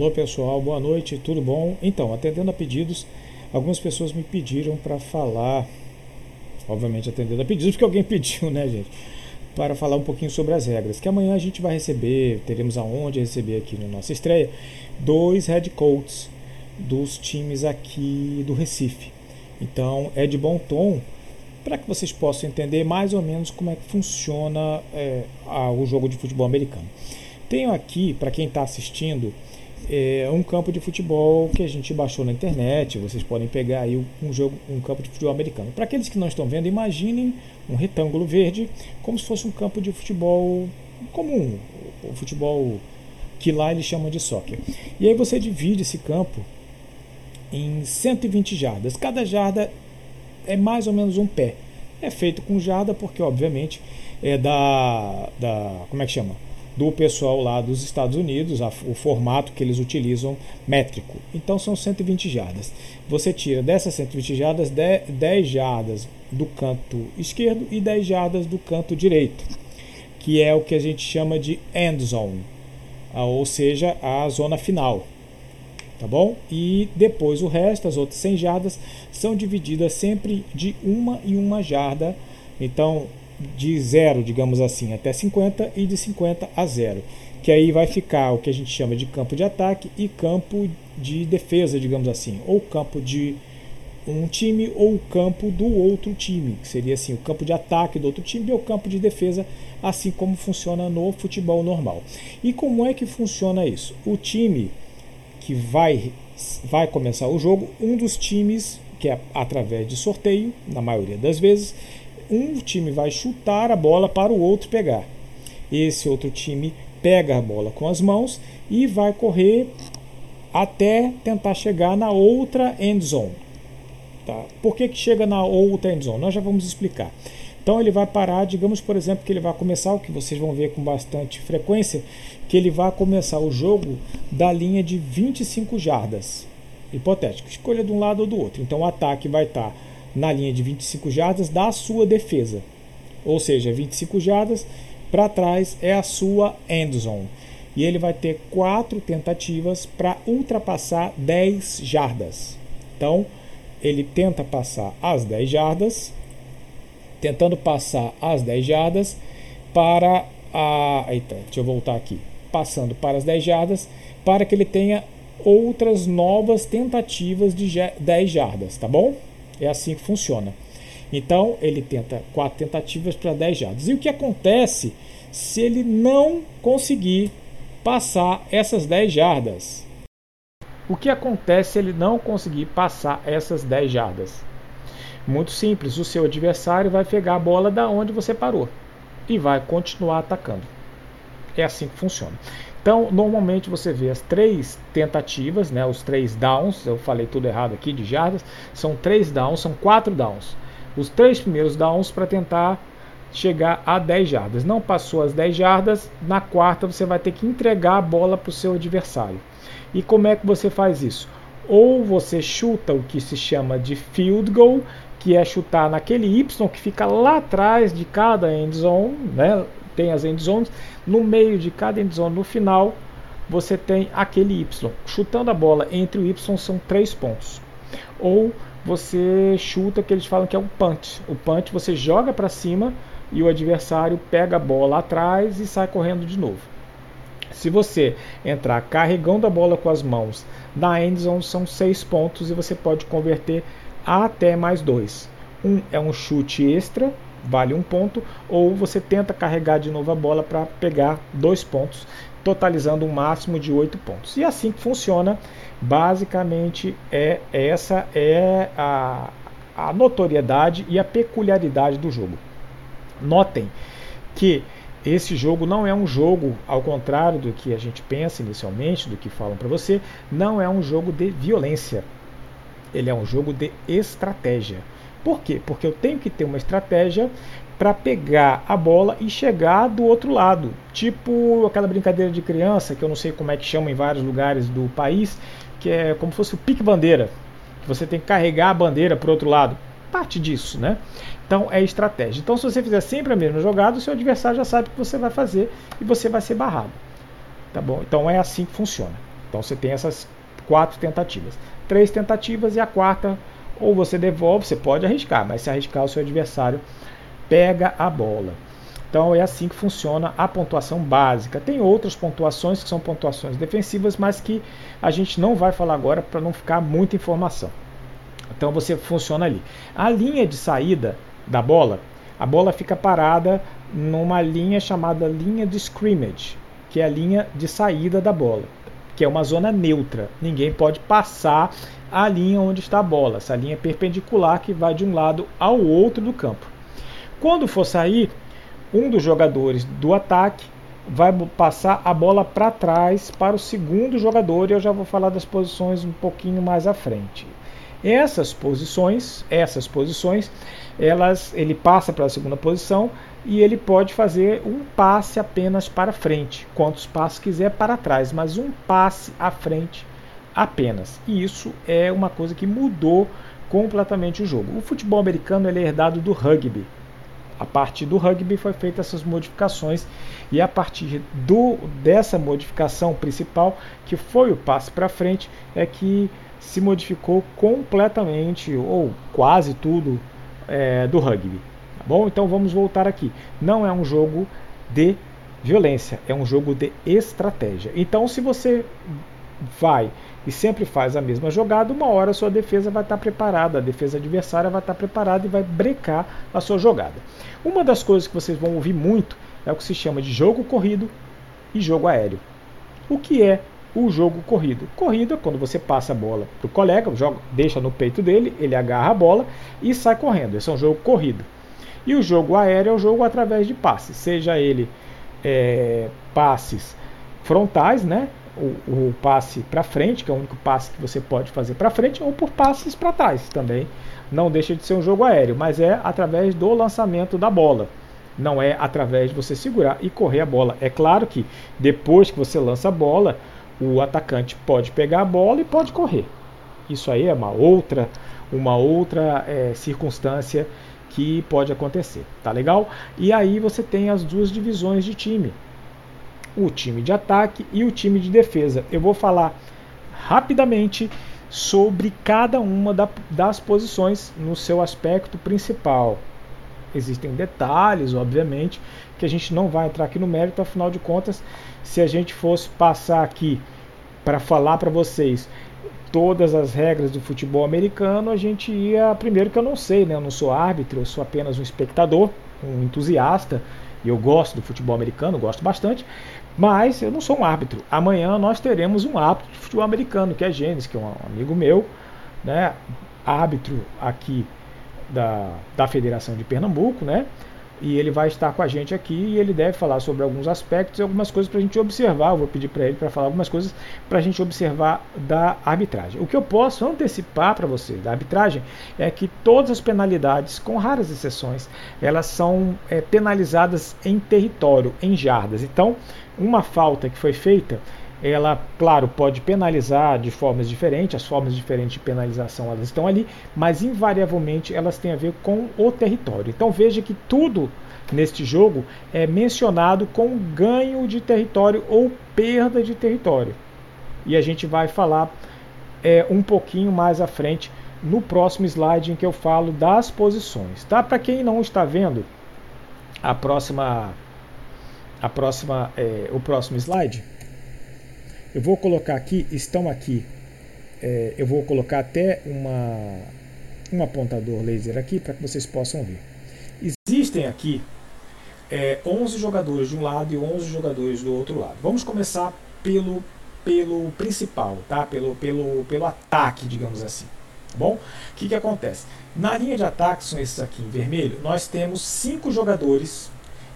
Alô pessoal, boa noite, tudo bom? Então, atendendo a pedidos, algumas pessoas me pediram para falar, obviamente atendendo a pedidos, porque alguém pediu, né, gente? Para falar um pouquinho sobre as regras. Que amanhã a gente vai receber, teremos aonde receber aqui na nossa estreia, dois head coaches dos times aqui do Recife. Então, é de bom tom para que vocês possam entender mais ou menos como é que funciona é, a, o jogo de futebol americano. Tenho aqui, para quem está assistindo, é, um campo de futebol que a gente baixou na internet. Vocês podem pegar aí um jogo, um campo de futebol americano. Para aqueles que não estão vendo, imaginem um retângulo verde como se fosse um campo de futebol comum, o futebol que lá eles chamam de soccer. E aí você divide esse campo em 120 jardas. Cada jarda é mais ou menos um pé. É feito com jarda porque, obviamente, é da, da como é que chama? Do pessoal lá dos Estados Unidos, a, o formato que eles utilizam métrico. Então são 120 jardas. Você tira dessas 120 jardas 10, 10 jardas do canto esquerdo e 10 jardas do canto direito, que é o que a gente chama de end zone, ou seja, a zona final tá bom? E depois o resto, as outras 100 jardas, são divididas sempre de uma em uma jarda. Então, de zero, digamos assim, até 50 e de 50 a zero. Que aí vai ficar o que a gente chama de campo de ataque e campo de defesa, digamos assim, ou campo de um time ou o campo do outro time, que seria assim, o campo de ataque do outro time e o campo de defesa, assim como funciona no futebol normal. E como é que funciona isso? O time que vai, vai começar o jogo, um dos times, que é através de sorteio, na maioria das vezes, um time vai chutar a bola para o outro pegar. Esse outro time pega a bola com as mãos e vai correr até tentar chegar na outra end zone. Tá? Por que, que chega na outra end zone? Nós já vamos explicar. Então ele vai parar, digamos por exemplo que ele vai começar, o que vocês vão ver com bastante frequência, que ele vai começar o jogo da linha de 25 jardas. Hipotético, escolha de um lado ou do outro. Então o ataque vai estar na linha de 25 jardas da sua defesa. Ou seja, 25 jardas para trás é a sua end zone. E ele vai ter quatro tentativas para ultrapassar 10 jardas. Então, ele tenta passar as 10 jardas, tentando passar as 10 jardas para a. Eita, deixa eu voltar aqui. Passando para as 10 jardas, para que ele tenha outras novas tentativas de 10 jardas, tá bom? É assim que funciona. Então, ele tenta quatro tentativas para 10 jardas. E o que acontece se ele não conseguir passar essas 10 jardas? O que acontece se ele não conseguir passar essas 10 jardas? Muito simples, o seu adversário vai pegar a bola da onde você parou e vai continuar atacando. É assim que funciona. Então, normalmente você vê as três tentativas, né, os três downs, eu falei tudo errado aqui de jardas, são três downs, são quatro downs. Os três primeiros downs para tentar chegar a 10 jardas. Não passou as 10 jardas, na quarta você vai ter que entregar a bola para o seu adversário. E como é que você faz isso? Ou você chuta o que se chama de field goal, que é chutar naquele Y que fica lá atrás de cada end zone, né? Tem as end zones, no meio de cada end zone, no final, você tem aquele Y. Chutando a bola entre o Y são três pontos. Ou você chuta que eles falam que é um punch. O punch você joga para cima e o adversário pega a bola atrás e sai correndo de novo. Se você entrar carregando a bola com as mãos na end zone, são seis pontos e você pode converter até mais dois. Um é um chute extra, vale um ponto, ou você tenta carregar de novo a bola para pegar dois pontos, totalizando um máximo de oito pontos. E assim que funciona, basicamente é essa é a, a notoriedade e a peculiaridade do jogo. Notem que esse jogo não é um jogo, ao contrário do que a gente pensa inicialmente, do que falam para você, não é um jogo de violência ele é um jogo de estratégia. Por quê? Porque eu tenho que ter uma estratégia para pegar a bola e chegar do outro lado. Tipo aquela brincadeira de criança, que eu não sei como é que chama em vários lugares do país, que é como se fosse o pique-bandeira. Que você tem que carregar a bandeira para o outro lado. Parte disso, né? Então é estratégia. Então, se você fizer sempre a mesma jogada, o seu adversário já sabe o que você vai fazer e você vai ser barrado. Tá bom? Então é assim que funciona. Então você tem essas quatro tentativas. Três tentativas e a quarta, ou você devolve, você pode arriscar, mas se arriscar, o seu adversário pega a bola. Então é assim que funciona a pontuação básica. Tem outras pontuações que são pontuações defensivas, mas que a gente não vai falar agora para não ficar muita informação. Então você funciona ali. A linha de saída da bola, a bola fica parada numa linha chamada linha de scrimmage, que é a linha de saída da bola, que é uma zona neutra. Ninguém pode passar a linha onde está a bola. Essa linha perpendicular que vai de um lado ao outro do campo. Quando for sair, um dos jogadores do ataque vai passar a bola para trás para o segundo jogador e eu já vou falar das posições um pouquinho mais à frente. Essas posições, essas posições, elas, ele passa para a segunda posição e ele pode fazer um passe apenas para frente, quantos passos quiser para trás, mas um passe à frente apenas. E isso é uma coisa que mudou completamente o jogo. O futebol americano é herdado do rugby. A partir do rugby foi feita essas modificações e a partir do, dessa modificação principal, que foi o passe para frente, é que se modificou completamente ou quase tudo é, do rugby. Tá bom? Então vamos voltar aqui. Não é um jogo de violência, é um jogo de estratégia. Então, se você vai e sempre faz a mesma jogada, uma hora a sua defesa vai estar preparada, a defesa adversária vai estar preparada e vai brecar a sua jogada. Uma das coisas que vocês vão ouvir muito é o que se chama de jogo corrido e jogo aéreo. O que é o jogo corrido? Corrida, quando você passa a bola para o colega, joga, deixa no peito dele, ele agarra a bola e sai correndo. Esse é um jogo corrido. E o jogo aéreo é o jogo através de passes, seja ele é, passes frontais, né? O, o passe para frente, que é o único passe que você pode fazer para frente, ou por passes para trás também. Não deixa de ser um jogo aéreo, mas é através do lançamento da bola. Não é através de você segurar e correr a bola. É claro que depois que você lança a bola, o atacante pode pegar a bola e pode correr. Isso aí é uma outra, uma outra é, circunstância que pode acontecer, tá legal? E aí você tem as duas divisões de time, o time de ataque e o time de defesa. Eu vou falar rapidamente sobre cada uma da, das posições no seu aspecto principal. Existem detalhes, obviamente, que a gente não vai entrar aqui no mérito, afinal de contas, se a gente fosse passar aqui para falar para vocês todas as regras do futebol americano, a gente ia. Primeiro que eu não sei, né? Eu não sou árbitro, eu sou apenas um espectador, um entusiasta, e eu gosto do futebol americano, gosto bastante, mas eu não sou um árbitro. Amanhã nós teremos um árbitro de futebol americano, que é Gênesis, que é um amigo meu, né? Árbitro aqui da, da Federação de Pernambuco, né? e ele vai estar com a gente aqui e ele deve falar sobre alguns aspectos e algumas coisas para a gente observar. Eu vou pedir para ele para falar algumas coisas para a gente observar da arbitragem. O que eu posso antecipar para você da arbitragem é que todas as penalidades, com raras exceções, elas são é, penalizadas em território, em jardas. Então, uma falta que foi feita ela, claro, pode penalizar de formas diferentes, as formas diferentes de penalização elas estão ali, mas invariavelmente elas têm a ver com o território. Então veja que tudo neste jogo é mencionado com ganho de território ou perda de território. E a gente vai falar é, um pouquinho mais à frente no próximo slide em que eu falo das posições. Tá? Para quem não está vendo a próxima, a próxima, é, o próximo slide, eu vou colocar aqui, estão aqui, é, eu vou colocar até uma, um apontador laser aqui para que vocês possam ver. Existem aqui é, 11 jogadores de um lado e 11 jogadores do outro lado. Vamos começar pelo, pelo principal, tá? pelo, pelo, pelo ataque, digamos assim. Tá bom? O que, que acontece? Na linha de ataque, são esses aqui em vermelho, nós temos cinco jogadores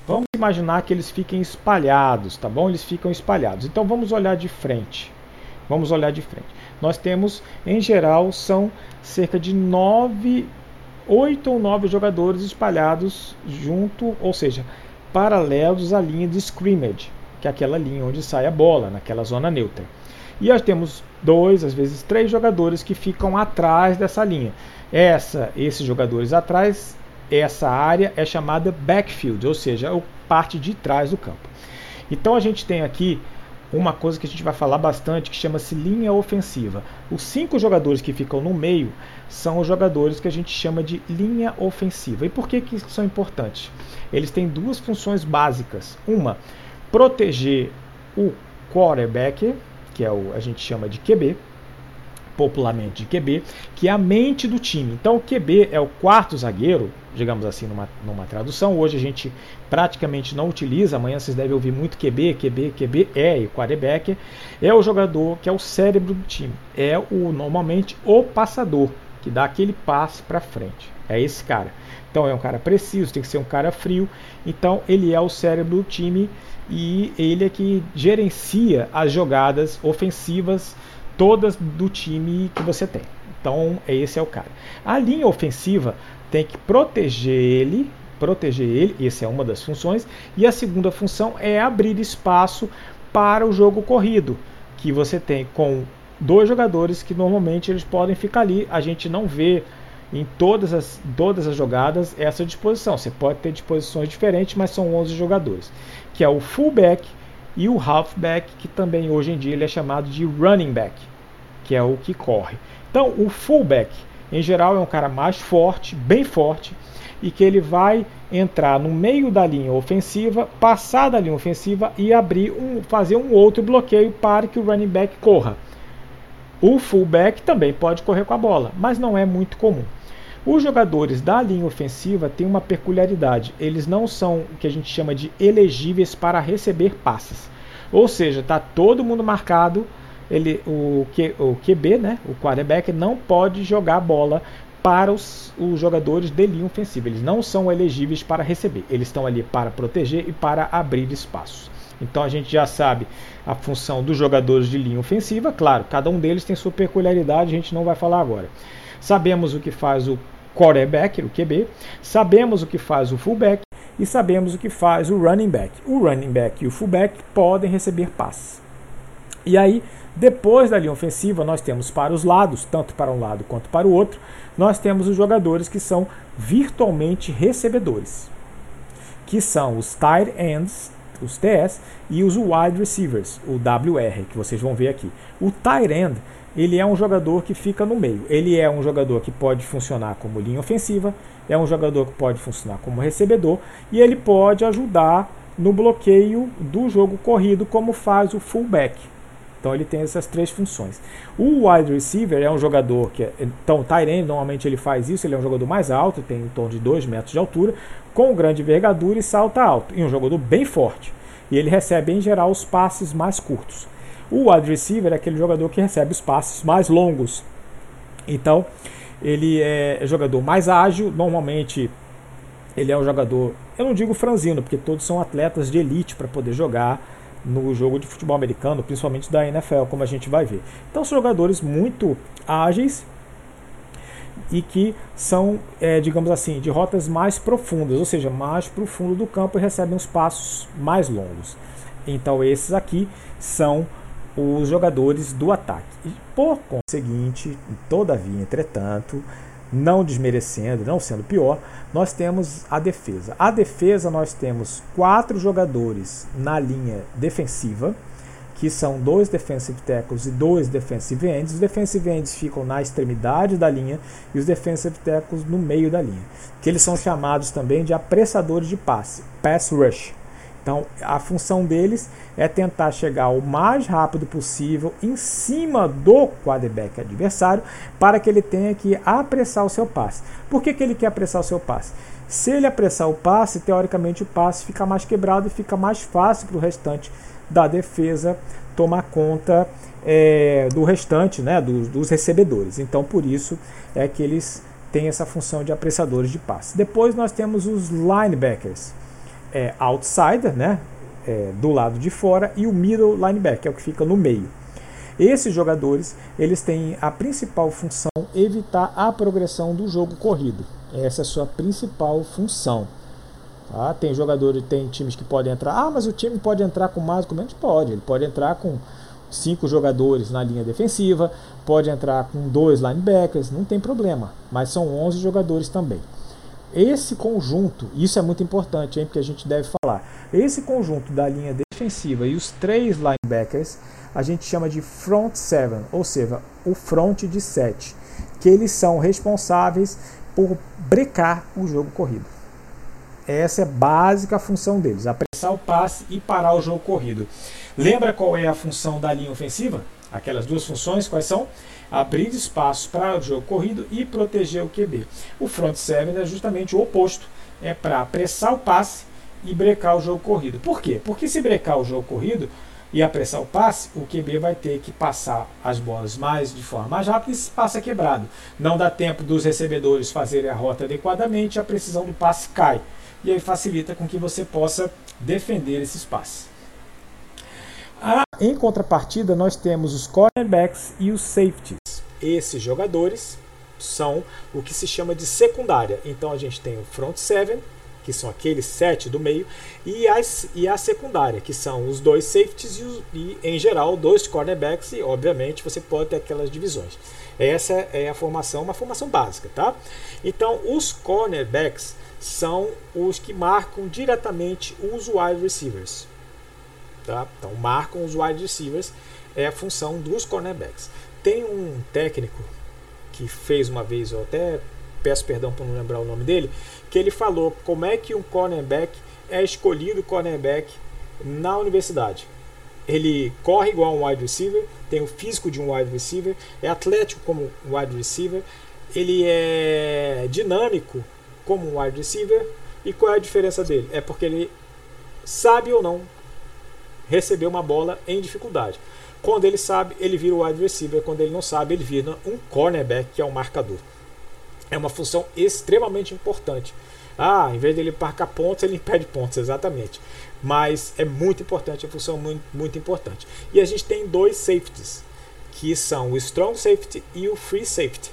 Vamos imaginar que eles fiquem espalhados, tá bom? Eles ficam espalhados. Então vamos olhar de frente. Vamos olhar de frente. Nós temos, em geral, são cerca de nove, oito ou nove jogadores espalhados junto, ou seja, paralelos à linha de scrimmage, que é aquela linha onde sai a bola, naquela zona neutra. E nós temos dois, às vezes três jogadores que ficam atrás dessa linha. Essa, esses jogadores atrás essa área é chamada backfield, ou seja, a parte de trás do campo. Então a gente tem aqui uma coisa que a gente vai falar bastante que chama-se linha ofensiva. Os cinco jogadores que ficam no meio são os jogadores que a gente chama de linha ofensiva. E por que, que são importantes? Eles têm duas funções básicas. Uma, proteger o quarterback, que é o a gente chama de QB, popularmente de QB, que é a mente do time. Então o QB é o quarto zagueiro, digamos assim, numa, numa tradução. Hoje a gente praticamente não utiliza, amanhã vocês devem ouvir muito QB, QB, QB, é e quarterback. É o jogador que é o cérebro do time. É o normalmente o passador, que dá aquele passe para frente. É esse cara. Então é um cara preciso, tem que ser um cara frio. Então ele é o cérebro do time e ele é que gerencia as jogadas ofensivas todas do time que você tem. Então, esse é o cara. A linha ofensiva tem que proteger ele, proteger ele, essa é uma das funções, e a segunda função é abrir espaço para o jogo corrido, que você tem com dois jogadores que normalmente eles podem ficar ali, a gente não vê em todas as, todas as jogadas essa disposição. Você pode ter disposições diferentes, mas são 11 jogadores, que é o fullback, e o halfback, que também hoje em dia ele é chamado de running back, que é o que corre. Então, o fullback, em geral, é um cara mais forte, bem forte, e que ele vai entrar no meio da linha ofensiva, passar da linha ofensiva e abrir um, fazer um outro bloqueio para que o running back corra. O fullback também pode correr com a bola, mas não é muito comum. Os jogadores da linha ofensiva têm uma peculiaridade: eles não são o que a gente chama de elegíveis para receber passes. Ou seja, está todo mundo marcado, ele, o, Q, o QB, né, o quarterback, não pode jogar bola para os, os jogadores de linha ofensiva. Eles não são elegíveis para receber. Eles estão ali para proteger e para abrir espaços. Então a gente já sabe a função dos jogadores de linha ofensiva. Claro, cada um deles tem sua peculiaridade, a gente não vai falar agora. Sabemos o que faz o quarterback, o QB, sabemos o que faz o fullback e sabemos o que faz o running back. O running back e o fullback podem receber passes. E aí, depois da linha ofensiva, nós temos para os lados, tanto para um lado quanto para o outro, nós temos os jogadores que são virtualmente recebedores, que são os tight ends, os TS, e os wide receivers, o WR, que vocês vão ver aqui. O tight end ele é um jogador que fica no meio. Ele é um jogador que pode funcionar como linha ofensiva, é um jogador que pode funcionar como recebedor e ele pode ajudar no bloqueio do jogo corrido, como faz o fullback. Então ele tem essas três funções. O wide receiver é um jogador que. É, então, o Tyrene normalmente ele faz isso, ele é um jogador mais alto, tem em torno de 2 metros de altura, com grande envergadura e salta alto. E um jogador bem forte. E ele recebe em geral os passes mais curtos. O wide receiver é aquele jogador que recebe os passes mais longos. Então, ele é jogador mais ágil, normalmente ele é um jogador, eu não digo franzino, porque todos são atletas de elite para poder jogar no jogo de futebol americano, principalmente da NFL, como a gente vai ver. Então são jogadores muito ágeis e que são, é, digamos assim, de rotas mais profundas, ou seja, mais para o fundo do campo e recebem os passos mais longos. Então esses aqui são os jogadores do ataque. E por conseguinte, todavia, entretanto, não desmerecendo, não sendo pior, nós temos a defesa. A defesa nós temos quatro jogadores na linha defensiva, que são dois defensive tackles e dois defensive ends. Os defensive ends ficam na extremidade da linha e os defensive tackles no meio da linha, que eles são chamados também de apressadores de passe, pass rush. Então, a função deles é tentar chegar o mais rápido possível em cima do quarterback adversário para que ele tenha que apressar o seu passe. Por que, que ele quer apressar o seu passe? Se ele apressar o passe, teoricamente o passe fica mais quebrado e fica mais fácil para o restante da defesa tomar conta é, do restante, né, dos, dos recebedores. Então, por isso é que eles têm essa função de apressadores de passe. Depois nós temos os linebackers é, outsider, né, é, do lado de fora, e o middle linebacker, é o que fica no meio. Esses jogadores eles têm a principal função evitar a progressão do jogo corrido. Essa é a sua principal função. Tá? Tem jogadores, tem times que podem entrar. Ah, mas o time pode entrar com mais ou menos? Pode. Ele pode entrar com cinco jogadores na linha defensiva, pode entrar com dois linebackers, não tem problema. Mas são 11 jogadores também. Esse conjunto, isso é muito importante, hein, porque a gente deve falar. Esse conjunto da linha defensiva e os três linebackers a gente chama de front seven, ou seja, o front de sete, que eles são responsáveis por brecar o jogo corrido. Essa é a básica função deles, apressar o passe e parar o jogo corrido. Lembra qual é a função da linha ofensiva? Aquelas duas funções quais são? Abrir espaço para o jogo corrido e proteger o QB. O front seven é justamente o oposto, é para apressar o passe e brecar o jogo corrido. Por quê? Porque se brecar o jogo corrido e apressar o passe, o QB vai ter que passar as bolas mais de forma mais rápida e esse passe é quebrado. Não dá tempo dos recebedores fazerem a rota adequadamente, a precisão do passe cai. E aí facilita com que você possa defender esses passes. Em contrapartida, nós temos os cornerbacks e os safeties. Esses jogadores são o que se chama de secundária. Então a gente tem o front seven, que são aqueles sete do meio, e, as, e a secundária, que são os dois safeties e, os, e, em geral, dois cornerbacks, e obviamente você pode ter aquelas divisões. Essa é a formação, uma formação básica, tá? Então, os cornerbacks são os que marcam diretamente os wide receivers. Tá? Então, marcam os wide receivers é a função dos cornerbacks. Tem um técnico que fez uma vez, eu até peço perdão por não lembrar o nome dele, que ele falou como é que um cornerback é escolhido cornerback na universidade. Ele corre igual um wide receiver, tem o físico de um wide receiver, é atlético como um wide receiver, ele é dinâmico como um wide receiver. E qual é a diferença dele? É porque ele sabe ou não receber uma bola em dificuldade. Quando ele sabe, ele vira o wide receiver. Quando ele não sabe, ele vira um cornerback, que é um marcador é uma função extremamente importante. Ah, em vez dele marcar pontos, ele impede pontos, exatamente. Mas é muito importante, é uma função muito, muito importante. E a gente tem dois safeties, que são o strong safety e o free safety.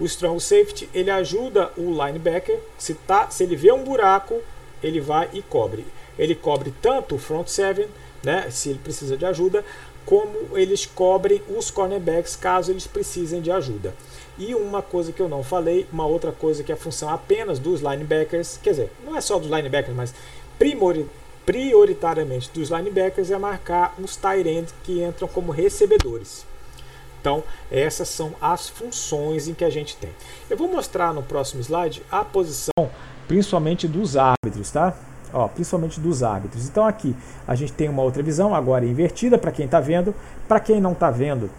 O strong safety ele ajuda o linebacker, se, tá, se ele vê um buraco, ele vai e cobre. Ele cobre tanto o front seven, né, se ele precisa de ajuda, como eles cobrem os cornerbacks caso eles precisem de ajuda. E uma coisa que eu não falei, uma outra coisa que é a função apenas dos linebackers, quer dizer, não é só dos linebackers, mas primori, prioritariamente dos linebackers é marcar os tight ends que entram como recebedores. Então, essas são as funções em que a gente tem. Eu vou mostrar no próximo slide a posição, principalmente dos árbitros, tá? Ó, principalmente dos árbitros. Então aqui a gente tem uma outra visão, agora invertida para quem está vendo. Para quem não está vendo,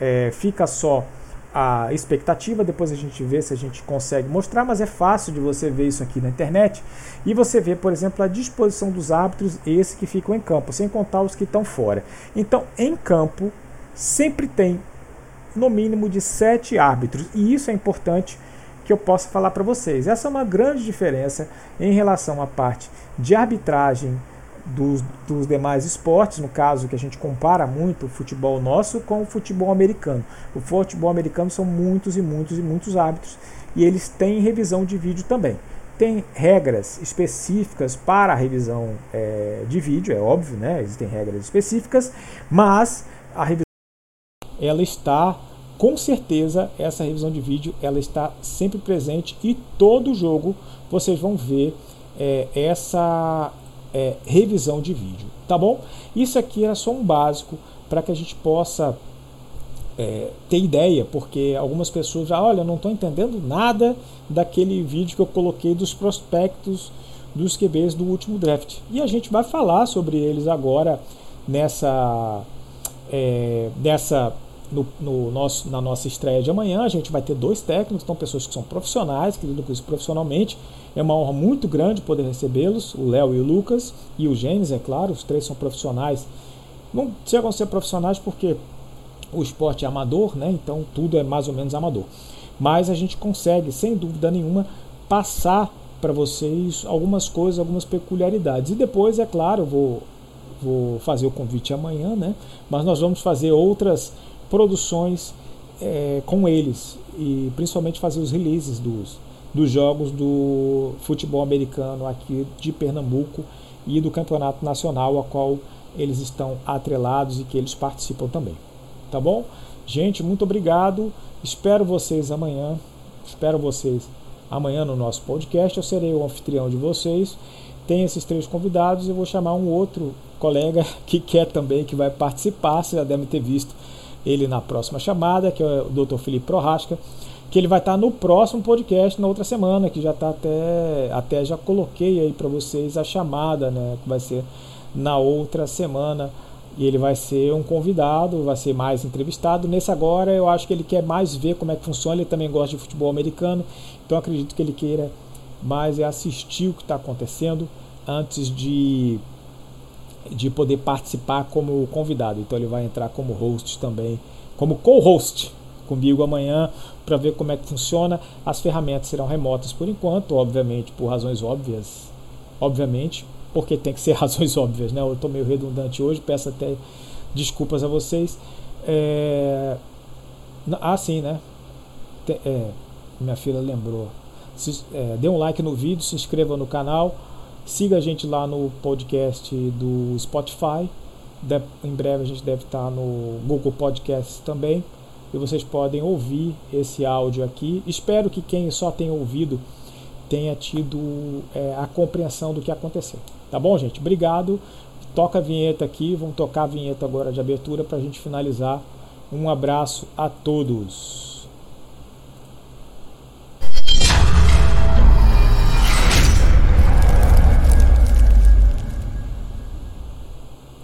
é, fica só a expectativa, depois a gente vê se a gente consegue mostrar, mas é fácil de você ver isso aqui na internet. E você vê, por exemplo, a disposição dos árbitros, esse que ficam em campo, sem contar os que estão fora. Então, em campo, sempre tem no mínimo de sete árbitros, e isso é importante que eu possa falar para vocês. Essa é uma grande diferença em relação à parte de arbitragem dos, dos demais esportes, no caso que a gente compara muito o futebol nosso com o futebol americano. O futebol americano são muitos e muitos e muitos árbitros e eles têm revisão de vídeo também. Tem regras específicas para a revisão é, de vídeo, é óbvio, né? Existem regras específicas, mas a revisão ela está com certeza essa revisão de vídeo ela está sempre presente e todo jogo vocês vão ver é, essa é, revisão de vídeo, tá bom? Isso aqui era só um básico para que a gente possa é, ter ideia, porque algumas pessoas já, olha, não estou entendendo nada daquele vídeo que eu coloquei dos prospectos dos QBs do último draft. E a gente vai falar sobre eles agora nessa, é, nessa no, no, nosso, na nossa estreia de amanhã. A gente vai ter dois técnicos, então pessoas que são profissionais, que lidam com isso profissionalmente. É uma honra muito grande poder recebê-los, o Léo e o Lucas, e o Gênesis, é claro, os três são profissionais. Não chegam a ser profissionais porque o esporte é amador, né? então tudo é mais ou menos amador. Mas a gente consegue, sem dúvida nenhuma, passar para vocês algumas coisas, algumas peculiaridades. E depois, é claro, vou, vou fazer o convite amanhã, né? mas nós vamos fazer outras produções é, com eles e principalmente fazer os releases dos, dos jogos do futebol americano aqui de Pernambuco e do campeonato nacional a qual eles estão atrelados e que eles participam também. Tá bom? Gente, muito obrigado. Espero vocês amanhã. Espero vocês amanhã no nosso podcast. Eu serei o anfitrião de vocês. tem esses três convidados. Eu vou chamar um outro colega que quer também, que vai participar. Você já deve ter visto ele na próxima chamada, que é o Dr. Felipe Prorasca, que ele vai estar no próximo podcast na outra semana, que já está até até já coloquei aí para vocês a chamada, né, que vai ser na outra semana. E ele vai ser um convidado, vai ser mais entrevistado. Nesse agora, eu acho que ele quer mais ver como é que funciona. Ele também gosta de futebol americano, então acredito que ele queira mais assistir o que está acontecendo antes de de poder participar como convidado. Então ele vai entrar como host também, como co-host comigo amanhã para ver como é que funciona. As ferramentas serão remotas por enquanto, obviamente, por razões óbvias. Obviamente, porque tem que ser razões óbvias, né? Eu estou meio redundante hoje, peço até desculpas a vocês. É... Ah, sim, né? É... Minha filha lembrou. Se, é, dê um like no vídeo, se inscreva no canal. Siga a gente lá no podcast do Spotify. De, em breve a gente deve estar no Google Podcasts também. E vocês podem ouvir esse áudio aqui. Espero que quem só tenha ouvido tenha tido é, a compreensão do que aconteceu. Tá bom, gente? Obrigado. Toca a vinheta aqui. Vamos tocar a vinheta agora de abertura para a gente finalizar. Um abraço a todos.